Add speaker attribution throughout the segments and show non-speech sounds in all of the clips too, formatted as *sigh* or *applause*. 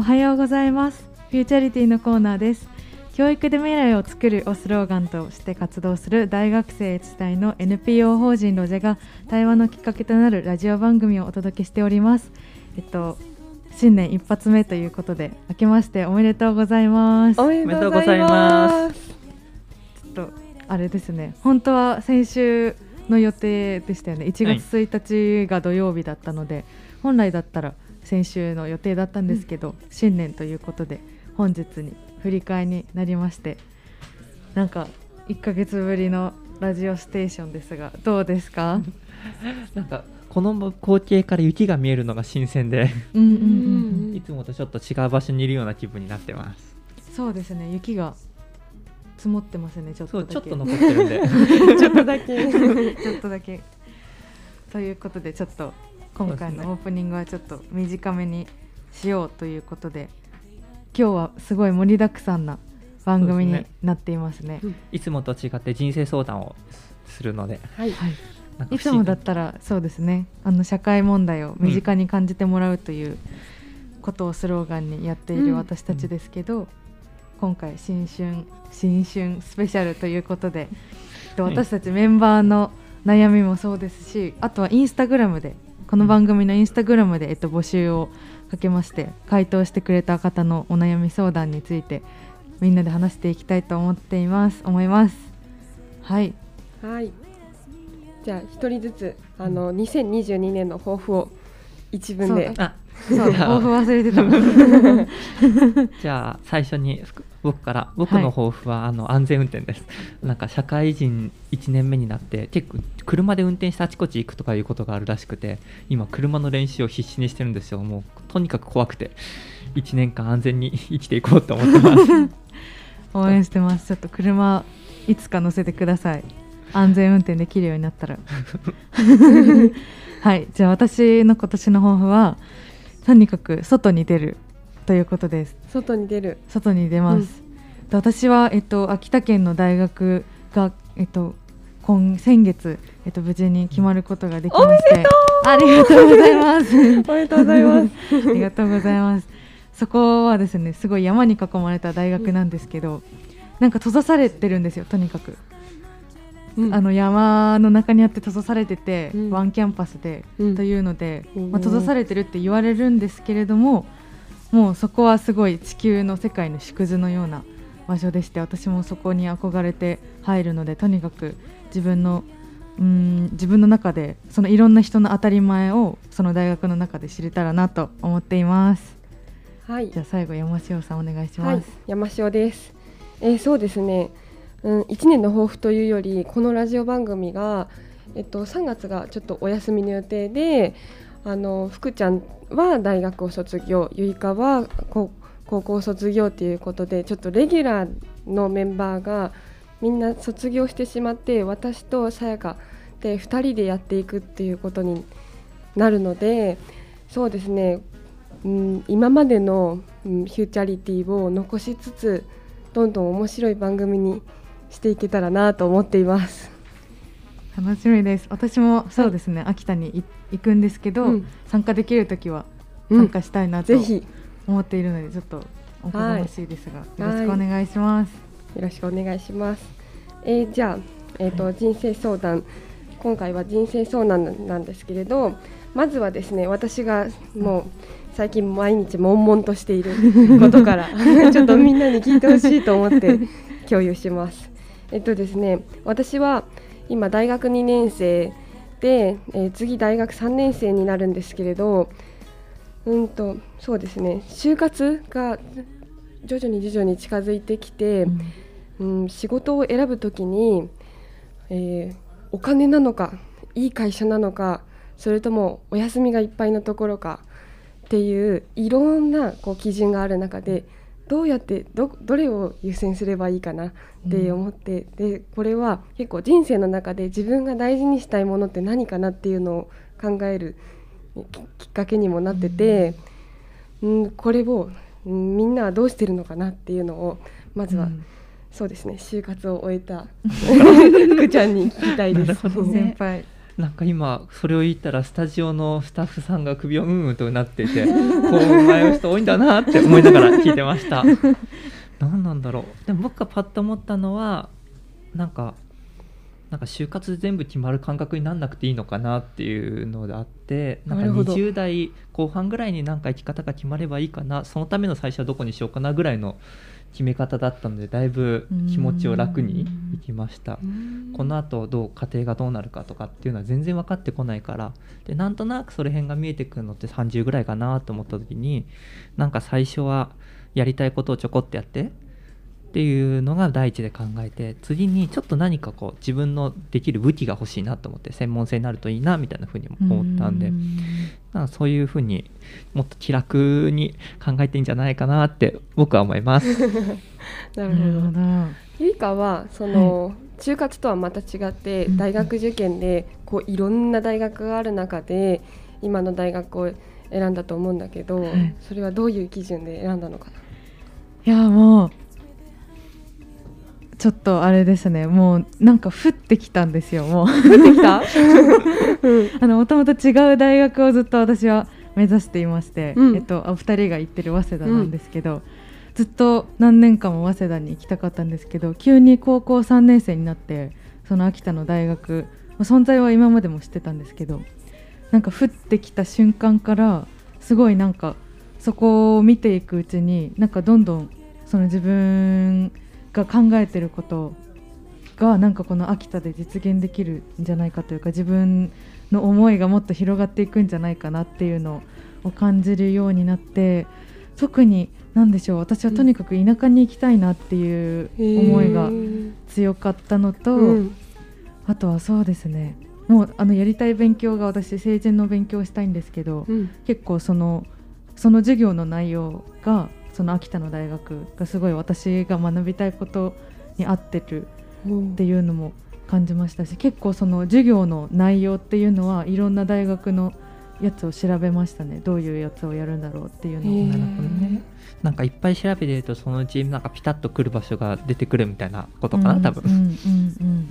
Speaker 1: おはようございます。フューチャリティのコーナーです。教育で未来を作るをスローガンとして活動する大学生自体の NPO 法人ロジェが対話のきっかけとなるラジオ番組をお届けしております。えっと新年一発目ということで明けましておめでとうございます。
Speaker 2: おめでとうございます。ち
Speaker 1: ょっとあれですね。本当は先週の予定でしたよね。1月1日が土曜日だったので、はい、本来だったら先週の予定だったんですけど、うん、新年ということで本日に振り替えになりましてなんか1か月ぶりのラジオステーションですがどうですか？*laughs*
Speaker 3: なんかこの光景から雪が見えるのが新鮮で *laughs* いつもとちょっと違う場所にいるような気分になってます。
Speaker 1: そうですね雪が積もってますねちょっと
Speaker 3: ちょっと残ってるんで。*laughs*
Speaker 1: ちょっとだけ。ちょっとだけ。ということでちょっと今回のオープニングはちょっと短めにしようということで今日はすごい盛りだくさんな番組になっていますね、ね、
Speaker 3: いつもと違って人生相談をするので、
Speaker 1: はい、い。つもだったらそうですね。あの社会問題を身近に感じてもらうということをスローガンにやっている私たちですけど、うん、今回新春新春スペシャルということで私たちメンバーの悩みもそうですしあとはインスタグラムでこの番組のインスタグラムで、えっと、募集をかけまして回答してくれた方のお悩み相談についてみんなで話していきたいと思っています。思います。はい。
Speaker 2: はい。じゃあ一人ずつあの2022年の抱負を一文で。
Speaker 1: あ。そう抱負忘れてた。*laughs* *laughs*
Speaker 3: じゃあ最初に僕から僕の抱負は、あの安全運転です。なんか社会人1年目になって結構車で運転してあちこち行くとかいうことがあるらしくて今車の練習を必死にしてるんですよ。もうとにかく怖くて1年間安全に生きていこうと思ってます。*laughs*
Speaker 1: 応援してます。ちょっと車いつか乗せてください。安全運転できるようになったら。*laughs* はい。じゃあ私の今年の抱負はとにかく外に出るということです。
Speaker 2: 外に出る。
Speaker 1: 外に出ます、うん、私は、えっと、秋田県の大学が、えっと、今先月、えっと、無事に決まることができまして。ありがとうございます。*laughs* お
Speaker 2: めでとうございます。*laughs*
Speaker 1: ありがとうございます。そこはですねすごい山に囲まれた大学なんですけど、うん、なんか閉ざされてるんですよとにかく、うん、あの山の中にあって閉ざされてて、うん、ワンキャンパスで、というので、まあ、閉ざされてるって言われるんですけれども、もうそこはすごい地球の世界の縮図のような場所でして私もそこに憧れて入るのでとにかく自分のうん自分の中でそのいろんな人の当たり前をその大学の中で知れたらなと思っています。はい、じゃあ最後山塩さんお願いします。はい、
Speaker 2: 山塩です。えー、そうですね。うん、1年の抱負というよりこのラジオ番組が、えっと、3月がちょっとお休みの予定であの福ちゃんは大学を卒業ゆいかは高校卒業ということでちょっとレギュラーのメンバーがみんな卒業してしまって私とさやかで2人でやっていくっていうことになるのでそうですね、うん、今までの、うん、フューチャリティを残しつつどんどん面白い番組にしていけたらなと思っています。
Speaker 1: 楽しみです私もそうですね、はい、秋田に行くんですけど、うん、参加できる時は参加したいなと思っているので、ちょっとおこがましいですが、よろしくお願いします、
Speaker 2: よろしくお願いします。えー、じゃあ、えーと、はい、人生相談。今回は人生相談なんですけれどまずはですね私がもう最近毎日悶々としている *laughs* ことから *laughs* ちょっとみんなに聞いてほしいと思って共有します。えっとですね私は今大学2年生で、えー、次大学3年生になるんですけれどうんとそうですね。就活が徐々に徐々に近づいてきて、うん、うん、仕事を選ぶときに、えー、お金なのかいい会社なのかそれともお休みがいっぱいのところかっていういろんなこう基準がある中でどうやってどどれを優先すればいいかなって思って、うん、でこれは結構人生の中で自分が大事にしたいものって何かなっていうのを考えるきっかけにもなってて、うん、ん、これを、うん、みんなはどうしてるのかなっていうのをまずは、うん、そうですね就活を終えた *laughs* 福ちゃんに聞きたいです。
Speaker 1: 先輩
Speaker 3: なんか今それを言ったらスタジオのスタッフさんが首をうんうんとなっていてこう迷う人多いんだなって思いながら聞いてました。*laughs* 何なんだろう。でも僕がパッと思ったのはなんかなんか就活全部決まる感覚になんなくていいのかなっていうのであってなんか
Speaker 2: なるほど。
Speaker 3: 20代後半ぐらいになんか生き方が決まればいいかな。そのための最初はどこにしようかなぐらいの決め方だったのでだいぶ気持ちを楽にいきました。この後どう家庭がどうなるかとかっていうのは全然分かってこないから。でなんとなくそれ辺が見えてくるのって30ぐらいかなと思った時になんか最初はやりたいことをちょこっとやってっていうのが第一で考えて次にちょっと何かこう自分のできる武器が欲しいなと思って専門性になるといいなみたいなふうに思ったんでなん。かそういうふうにもっと気楽に考えていいんじゃないかなって僕は思います。*laughs*
Speaker 2: なるほど。ゆいかはその、就活とはまた違って
Speaker 1: うん。
Speaker 2: 大学受験でこういろんな大学がある中で今の大学を選んだと思うんだけど、
Speaker 1: はい。
Speaker 2: それはどういう基準で選んだのかな？
Speaker 1: いやもうちょっとあれですね。もうなんか降ってきたんですよもう。
Speaker 2: 降ってきた？*laughs* *laughs*
Speaker 1: あのもともと違う大学をずっと私は目指していまして、
Speaker 2: うん。
Speaker 1: えっとお二人が行ってる早稲田なんですけど、ずっと何年間も早稲田に行きたかったんですけど急に高校3年生になってその秋田の大学まあ存在は今までも知ってたんですけどなんか降ってきた瞬間からすごいなんかそこを見ていくうちになんかどんどんその自分が考えてることがなんかこの秋田で実現できるんじゃないかというか自分の思いがもっと広がっていくんじゃないかなっていうのを感じるようになって特に何でしょう私はとにかく田舎に行きたいなっていう思いが強かったのと、
Speaker 2: うん
Speaker 1: あとはそうですねもうあのやりたい勉強が私成人の勉強をしたいんですけど、
Speaker 2: うん。
Speaker 1: 結構そのその授業の内容がその秋田の大学がすごい私が学びたいことに合ってるっていうのも感じましたし結構その授業の内容っていうのはいろんな大学のやつを調べましたね。どういうやつをやるんだろうっていうのを。
Speaker 3: なるほどね。なんかいっぱい調べてるとそのうちなんかピタッとくる場所が出てくるみたいなことかな、多分。
Speaker 1: うんうんうん。うん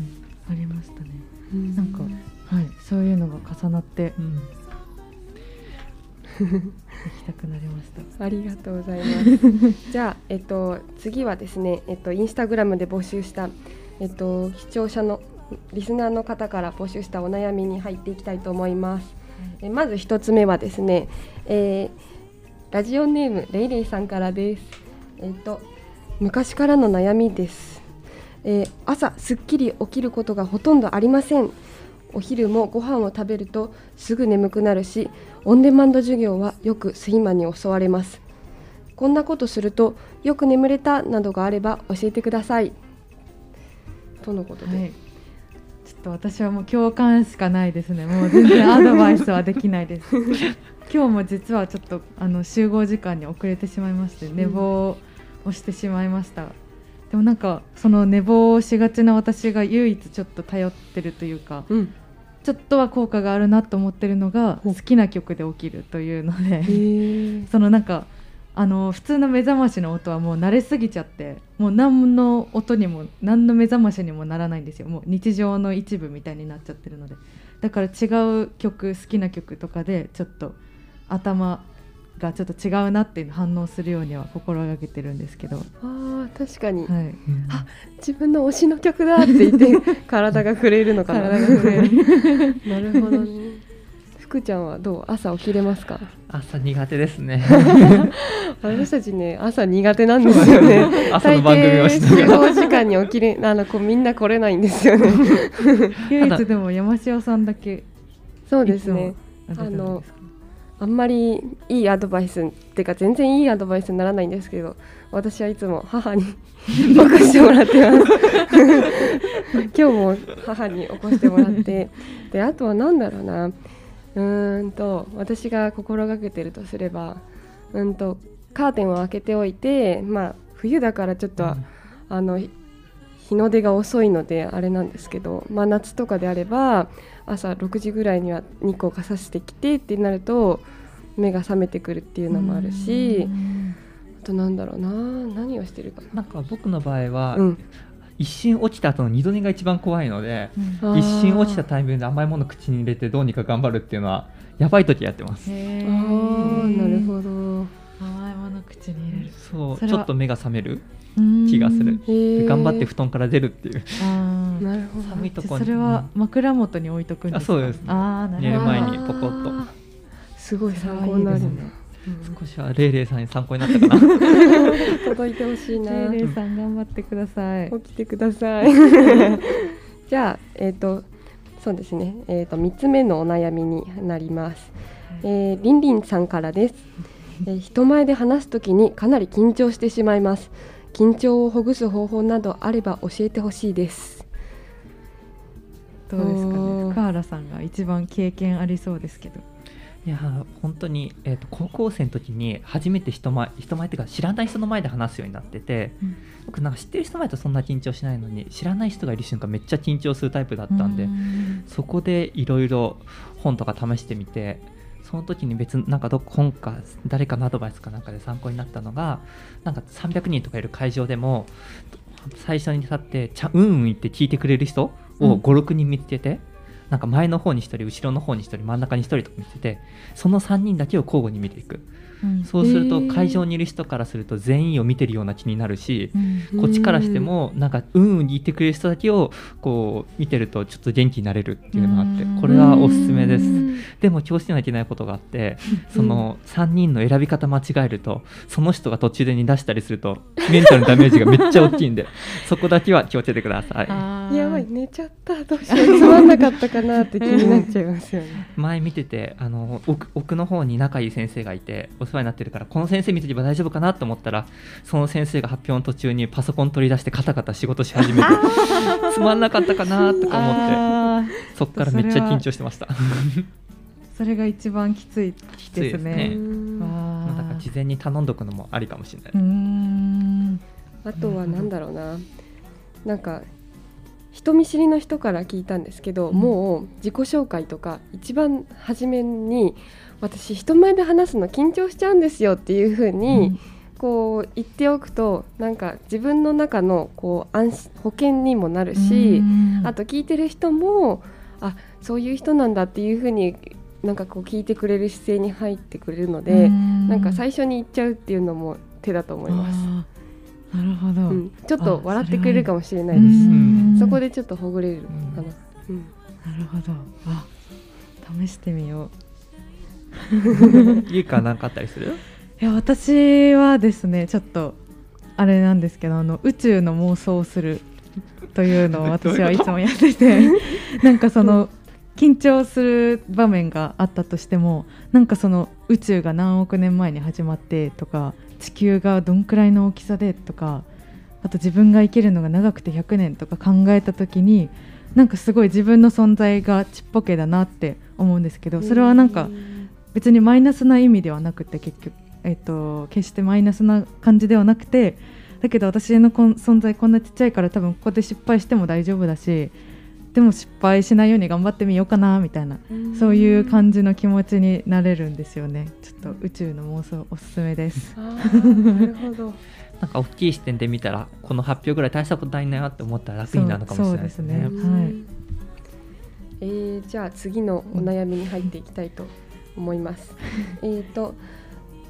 Speaker 1: ありましたね。
Speaker 2: うん。
Speaker 1: なんかはいそういうのが重なって
Speaker 3: うん。
Speaker 1: 行きたくなりました
Speaker 2: ありがとうございます。*laughs* じゃあ、えっと、次はですね、えっと、インスタグラムで募集した、えっと、視聴者のリスナーの方から募集したお悩みに入っていきたいと思います。えまず一つ目はですね、えーラジオネームレイレイさんからです。えっと、昔からの悩みです。えー朝すっきり起きることがほとんどありません。お昼もご飯を食べるとすぐ眠くなるしオンデマンド授業はよく睡魔に襲われます。こんなことするとよく眠れたなどがあれば教えてください。とのことで、
Speaker 1: はい。ちょっと私はもう共感しかないですね。もう全然アドバイスはできないです。*laughs* 今日も実はちょっとあの集合時間に遅れてしまいまして寝坊をしてしまいました、でもなんかその寝坊をしがちな私が唯一ちょっと頼ってるというか
Speaker 2: うん。
Speaker 1: ちょっとは効果があるなと思ってるのが好きな曲で起きるというので
Speaker 2: へ *laughs*
Speaker 1: そのなんかあの普通の目覚ましの音はもう慣れすぎちゃってもう何の音にも何の目覚ましにもならないんですよ。もう日常の一部みたいになっちゃってるので。だから違う曲好きな曲とかでちょっと頭がちょっと違うなっていうの反応するようには心がけてるんですけど、は
Speaker 2: あー確かに、
Speaker 1: い、
Speaker 2: あ自分の推しの曲だって言って体が震えるのかな。
Speaker 1: 体が震える。*laughs*
Speaker 2: なるほどね。福ちゃんはどう？朝起きれますか？
Speaker 3: 朝苦手ですね。*laughs*
Speaker 2: 私たちね朝苦手なんですよね。
Speaker 3: 朝の番組をしながら。
Speaker 2: 時間に起きれあのこうみんな来れないんですよね。*laughs*
Speaker 1: 唯一でも山塩さんだけ
Speaker 2: そうですね。
Speaker 1: あれなんですか
Speaker 2: あんまりいいアドバイスっていうか全然いいアドバイスにならないんですけど私はいつも母に *laughs* 起こしてもらってます。*laughs* 今日も母に起こしてもらって。であとは何だろうな。うーんと私が心がけてるとすればうんとカーテンを開けておいてまあ冬だからちょっと、あのひ日の出が遅いのであれなんですけど、まあ、夏とかであれば朝6時ぐらいには日光が差してきてってなると目が覚めてくるっていうのもあるし
Speaker 1: うん
Speaker 2: あとなんだろうな何をしてるか。な。
Speaker 3: なんか僕の場合は、
Speaker 2: うん。
Speaker 3: 一瞬落ちた後の二度寝が一番怖いので、
Speaker 1: うん。
Speaker 3: 一瞬落ちたタイミングで甘いもの口に入れてどうにか頑張るっていうのはやばい時やってます。
Speaker 1: へ
Speaker 2: あなるほど。
Speaker 1: 甘いもの口に入れる。
Speaker 3: そう
Speaker 1: それは
Speaker 3: ちょっと目が覚める。
Speaker 1: うん
Speaker 3: 気がする。頑張って布団から出るっていう。
Speaker 1: あー。
Speaker 2: なるほど。
Speaker 3: 寒いとこ
Speaker 1: それは枕元に置いとくんですか？
Speaker 3: あそうです。
Speaker 1: あーなるほど。
Speaker 3: 寝る前にポコッと。
Speaker 2: あーすごい参考になるな
Speaker 1: それはいいですね
Speaker 3: 少しはレイレイさんに参考になったかな。*laughs*
Speaker 2: 届いてほしいな。
Speaker 1: レイレイさん頑張ってください。
Speaker 2: 起きてください。*laughs* じゃあえっ、とそうですね。えっ、と三つ目のお悩みになります、えー、りんりんさんからです、えー人前で話すときにかなり緊張してしまいます緊張をほぐす方法などあれば教えてほしいです。
Speaker 1: どうですかね？深原さんが一番経験ありそうですけど。
Speaker 3: いやー本当に、えー、と高校生の時に初めて人前人前っていうか知らない人の前で話すようになってて、
Speaker 1: うん。
Speaker 3: 僕なんか知ってる人前だとそんな緊張しないのに知らない人がいる瞬間めっちゃ緊張するタイプだったんで、
Speaker 1: うん。
Speaker 3: そこでいろいろ本とか試してみてその時に別になんかどっ本か誰かのアドバイスかなんかで参考になったのがなんか300人とかいる会場でも最初に立ってちゃうんうん言って聞いてくれる人を
Speaker 1: うん。
Speaker 3: 56人見つけて、なんか前の方に1人後ろの方に1人真ん中に1人とか見つけてその3人だけを交互に見ていく。
Speaker 1: うん。
Speaker 3: そうすると会場にいる人からすると全員を見てるような気になるし、
Speaker 1: うん。
Speaker 3: こっちからしてもなんかうんうん言ってくれる人だけをこう見てるとちょっと元気になれるっていうのがあって
Speaker 1: うん。
Speaker 3: これはおすすめです。
Speaker 2: うん。
Speaker 3: でも気をつけなきゃいけないことがあってその3人の選び方間違えるとその人が途中で煮出したりするとメンタルのダメージがめっちゃ大きいんでそこだけは気をつけてください。
Speaker 2: やばい寝ちゃった。どうしよう。*laughs* つまんなかったかなって気になっちゃいますよね。
Speaker 3: 前見ててあの奥奥の方に仲いい先生がいてお世話になってるからこの先生見てれば大丈夫かなと思ったらその先生が発表の途中にパソコン取り出してカタカタ仕事し始めて *laughs* つまんなかったかなとか思ってそっからめっちゃ緊張してました。*laughs*
Speaker 1: それが一番きつい
Speaker 3: です
Speaker 1: ね。
Speaker 3: ね
Speaker 2: うん
Speaker 1: わ
Speaker 3: まあだから事前に頼んどくのもありかもしれない、
Speaker 2: あとはなんだろうな。なんか人見知りの人から聞いたんですけど、
Speaker 1: うん。
Speaker 2: もう自己紹介とか一番初めに私人前で話すの緊張しちゃうんですよっていう風に、こう言っておくとなんか自分の中のこう安心保険にもなるし、あと聞いてる人もあそういう人なんだっていう風になんかこう聞いてくれる姿勢に入ってくれるので、なんか最初に言っちゃうっていうのも手だと思います。
Speaker 1: なるほど、
Speaker 2: うん、ちょっと笑ってくれるかもしれな
Speaker 1: う
Speaker 2: いです。
Speaker 1: ん。
Speaker 2: そこでちょっとほぐれる。かな。うん、
Speaker 1: なるほど。あ試してみよう。*laughs*
Speaker 3: ゆうかなんかあったりする？
Speaker 1: いや私はですねちょっとあれなんですけどあの宇宙の妄想をするというのを *laughs* 私はいつもやってて *laughs* なんかその緊張する場面があったとしてもなんかその宇宙が何億年前に始まってとか地球がどんくらいの大きさでとかあと自分が生きるのが長くて100年とか考えた時になんかすごい自分の存在がちっぽけだなって思うんですけどそれはなんか別にマイナスな意味ではなくて結局、えっと決してマイナスな感じではなくてだけど私の存在こんなちっちゃいから多分ここで失敗しても大丈夫だしでも失敗しないように頑張ってみようかなみたいなそういう感じの気持ちになれるんですよね。ちょっと宇宙の妄想おすすめです。
Speaker 2: なるほど。*laughs*
Speaker 3: なんか大きい視点で見たらこの発表ぐらい大したことないなって思ったら楽になるのかもしれないですね。
Speaker 1: すね。はい。
Speaker 2: えーじゃあ次のお悩みに入っていきたいと思います。*laughs* えっと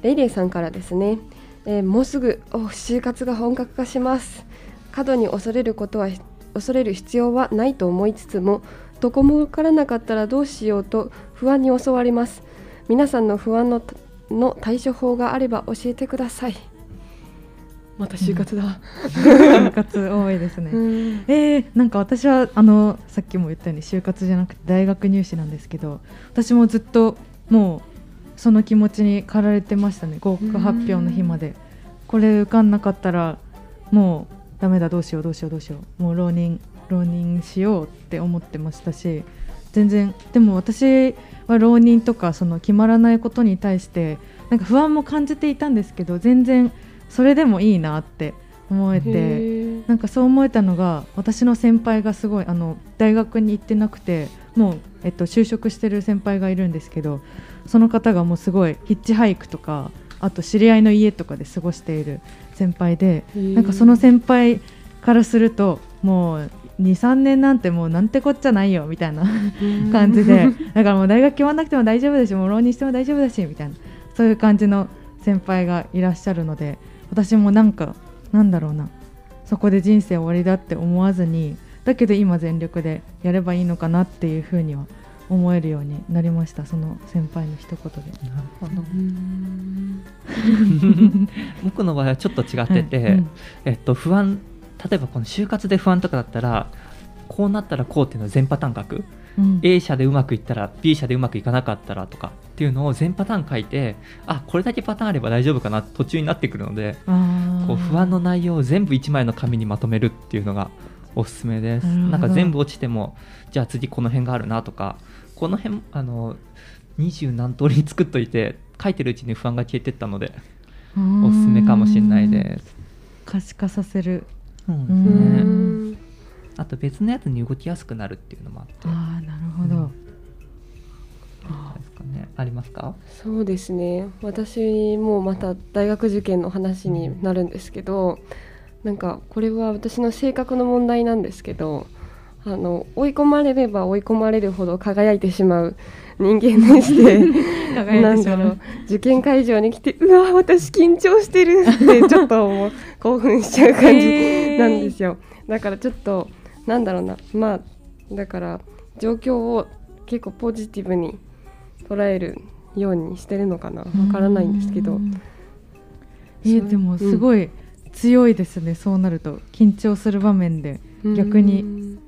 Speaker 2: レイレイさんからですね、えーもうすぐお就活が本格化します。過度に恐れることは恐れる必要はないと思いつつもどこも分からなかったらどうしようと不安に襲われます。皆さんの不安のの対処法があれば教えてください。また就活だ。
Speaker 1: 就活多いですね、
Speaker 2: うん
Speaker 1: えー、なんか私はあのさっきも言ったように就活じゃなくて大学入試なんですけど私もずっともうその気持ちに駆られてましたね合格発表の日までこれ受かんなかったらもうダメだどうしようどうしようどうしようもう浪人浪人しようって思ってましたし全然でも私は浪人とかその決まらないことに対してなんか不安も感じていたんですけど全然それでもいいなって思えて。なんかそう思えたのが私の先輩がすごいあの大学に行ってなくてもう、えっと、就職してる先輩がいるんですけどその方がもうすごいヒッチハイクとかあと知り合いの家とかで過ごしている先輩でなんかその先輩からするともう23年なんてもうなんてこっちゃないよみたいな感じでだからもう大学決まんなくても大丈夫だしもう浪人しても大丈夫だしみたいな。そういう感じの先輩がいらっしゃるので私もなんかなんだろうな。そこで人生終わりだって思わずにだけど今全力でやればいいのかなっていうふうには思えるようになりましたその先輩の一言で。
Speaker 3: なるほど。*laughs* 僕の場合はちょっと違ってて、はいうん、えっと、不安例えばこの就活で不安とかだったらこうなったらこうっていうのは全パターン書く、うん、A 社でうまくいったら B 社でうまくいかなかったらとかっていうのを全パターン書いてあこれだけパターンあれば大丈夫かな途中になってくるのでこう不安の内容を全部1枚の紙にまとめるっていうのがおすすめです。なんか全部落ちてもじゃあ次この辺があるなとかこの辺あの二十何通り作っといて書いてるうちに不安が消えてったのでおすすめかもしれないです。
Speaker 1: 可視化させる。
Speaker 3: そうですね。あと別のやつに動きやすくなるっていうのもあって。
Speaker 1: ああなるほど、うん
Speaker 3: ですかね、ありますか？
Speaker 2: そうですね。私もまた大学受験の話になるんですけど、なんかこれは私の性格の問題なんですけどあの追い込まれれば追い込まれるほど輝いてしまう人間でして *laughs* なんだろう受験会場に来てうわ私緊張してるって *laughs* ちょっと興奮しちゃう感じなんですよ、だからちょっとなんだろうな。まあだから状況を結構ポジティブに捉えるようにしてるのかな。わからないんですけど。
Speaker 1: えー、でもすごい強いですね、うん、そうなると。緊張する場面で。逆に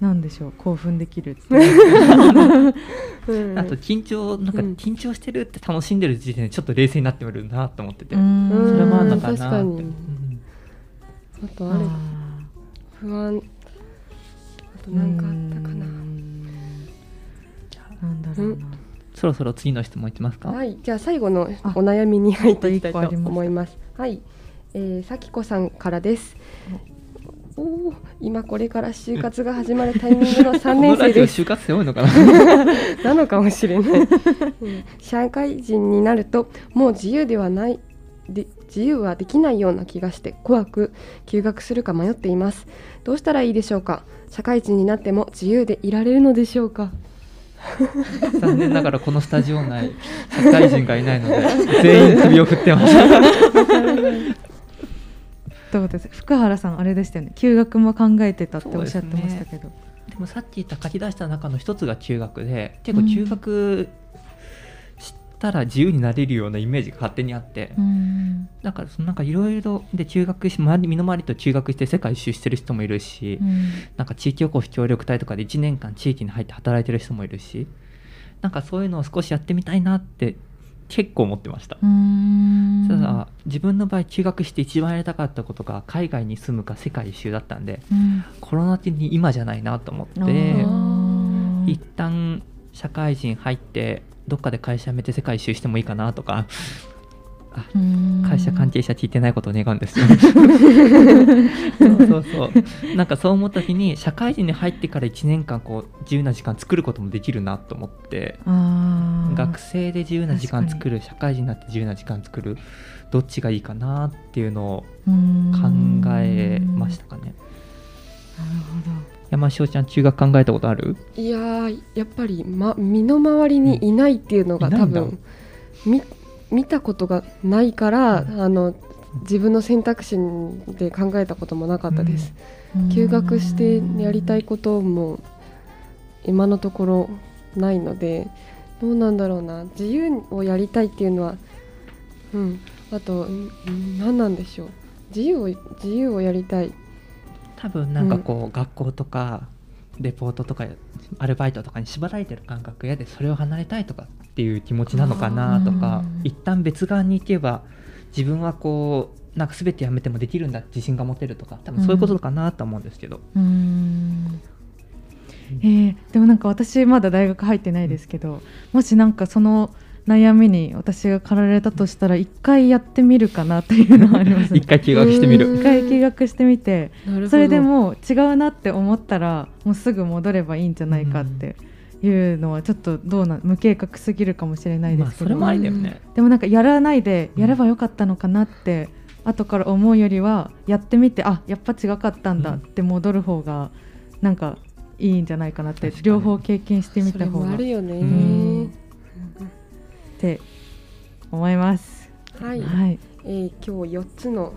Speaker 1: なんでしょう興奮できるあと
Speaker 3: 緊張なんか緊張してるって楽しんでる時点でちょっと冷静になってみるなと思ってて。それもあるのかなって、うん、
Speaker 2: あとあれ不安。あと何かあったかな。
Speaker 1: なんだろうな。
Speaker 3: そろそろ次の質問いきますか？
Speaker 2: はい。じゃあ最後のお悩みに入っていきたいと思います。はい。えー、さきこさんからですお今これから就活が始まるタイミングの3年生です。
Speaker 3: 就活生多いのかな？*laughs*
Speaker 2: なのかもしれない、社会人になるともう自由ではないで自由はできないような気がして怖く休学するか迷っています。どうしたらいいでしょうか？社会人になっても自由でいられるのでしょうか？*laughs*
Speaker 3: 残念ながらこのスタジオ内社会人がいないので全員首を振ってます *laughs*
Speaker 1: どうです。福原さんあれでしたよね。休学も考えてたっておっしゃってましたけど。
Speaker 3: で、ね,、もさっき言った書き出した中の一つが休学で結構休学したら自由になれるようなイメージが勝手にあって、うん、だからそのなんかいろいろで休学し周り身の回りと休学して世界一周してる人もいるし、うん、なんか地域おこし協力隊とかで1年間地域に入って働いてる人もいるしなんかそういうのを少しやってみたいなって結構思ってました。ただ自分の場合休学して一番やりたかったことが海外に住むか世界一周だったんで、うん、コロナ的に今じゃないなと思って。一旦社会人入ってどっかで会社辞めて世界一周してもいいかなとか会社関係者聞いてないことを願うんですよ。*laughs* そうそうそう。なんかそう思った時に社会人に入ってから1年間こう自由な時間作ることもできるなと思って学生で自由な時間作る社会人になって自由な時間作るどっちがいいかなっていうのを考えましたかね。なるほど。山椒ちゃん中学考えたことある？
Speaker 2: いややっぱり、ま、身の回りにいないっていうのが多分、み見たことがないから、あの自分の選択肢で考えたこともなかったです。休学してやりたいことも今のところないのでどうなんだろうな。自由をやりたいっていうのは、うん、あと何なんでしょう。自由を自由をやりたい。
Speaker 3: 多分なんかこう、うん、学校とかレポートとかアルバイトとかに縛られてる感覚やでそれを離れたいとかっていう気持ちなのかなとか一旦別側に行けば自分はこうなんか全てやめてもできるんだ自信が持てるとか多分そういうことかなと思うんですけど。うん、
Speaker 1: えー、でもなんか私まだ大学入ってないですけど、もしなんかその悩みに私が駆られたとしたら一回やってみるかなっていうのはあります、
Speaker 3: ね、一回休学してみる。
Speaker 1: 一回休学してみてそれでも違うなって思ったらもうすぐ戻ればいいんじゃないかっていうのはちょっとどうな無計画すぎるかもしれないですけど、まあ、
Speaker 3: それもありだよね。
Speaker 1: でもなんかやらないでやればよかったのかなって後から思うよりはやってみてあやっぱ違かったんだって戻る方がなんかいいんじゃないかなって両方経験してみた方が。
Speaker 2: あるよね、
Speaker 1: うん。って思います。
Speaker 2: はい、
Speaker 1: はい、
Speaker 2: えー今日4つの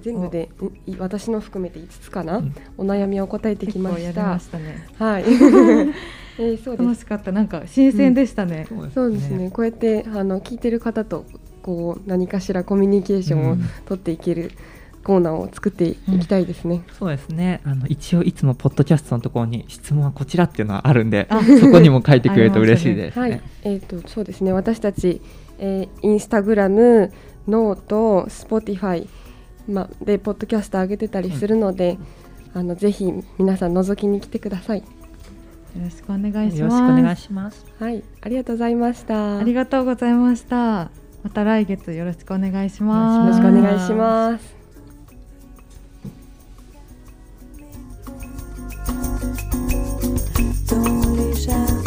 Speaker 2: 全部で私の含めて5つかな、
Speaker 3: うん。
Speaker 2: お悩みを答えてきま
Speaker 1: 結構やり
Speaker 2: した
Speaker 1: ましたね。
Speaker 2: はい *laughs* えーそうです。
Speaker 1: 楽しかった。なんか新鮮でしたね。
Speaker 2: そうですね。こうやってあの聞いてる方とこう何かしらコミュニケーションを
Speaker 3: うん。
Speaker 2: 取っていけるコーナーを作っていきたいですね、
Speaker 3: そうですね。あの一応いつもポッドキャストのところに質問はこちらっていうのはあるんで
Speaker 1: あ。
Speaker 3: そこにも書いてくれると嬉しいですね。
Speaker 2: はい、えっ、とそうですね。私たち、えー、インスタグラム、 note、 Spotify、までポッドキャスト上げてたりするので、あのぜひ皆さん覗きに来てください。
Speaker 1: よろしくお願いします。
Speaker 3: よろしくお願いします。
Speaker 2: はい、ありがとうございました。
Speaker 1: ありがとうございました。また来月よろしくお願いします。
Speaker 2: よろしくお願いします。Dans leave